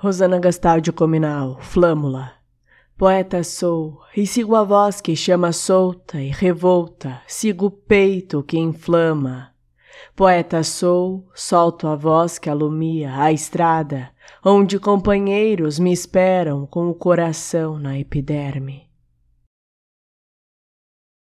Rosana Gastaldi Cominal, Flâmula. Poeta sou, e sigo a voz que chama solta e revolta, sigo o peito que inflama. Poeta sou, solto a voz que alumia a estrada, onde companheiros me esperam com o coração na epiderme.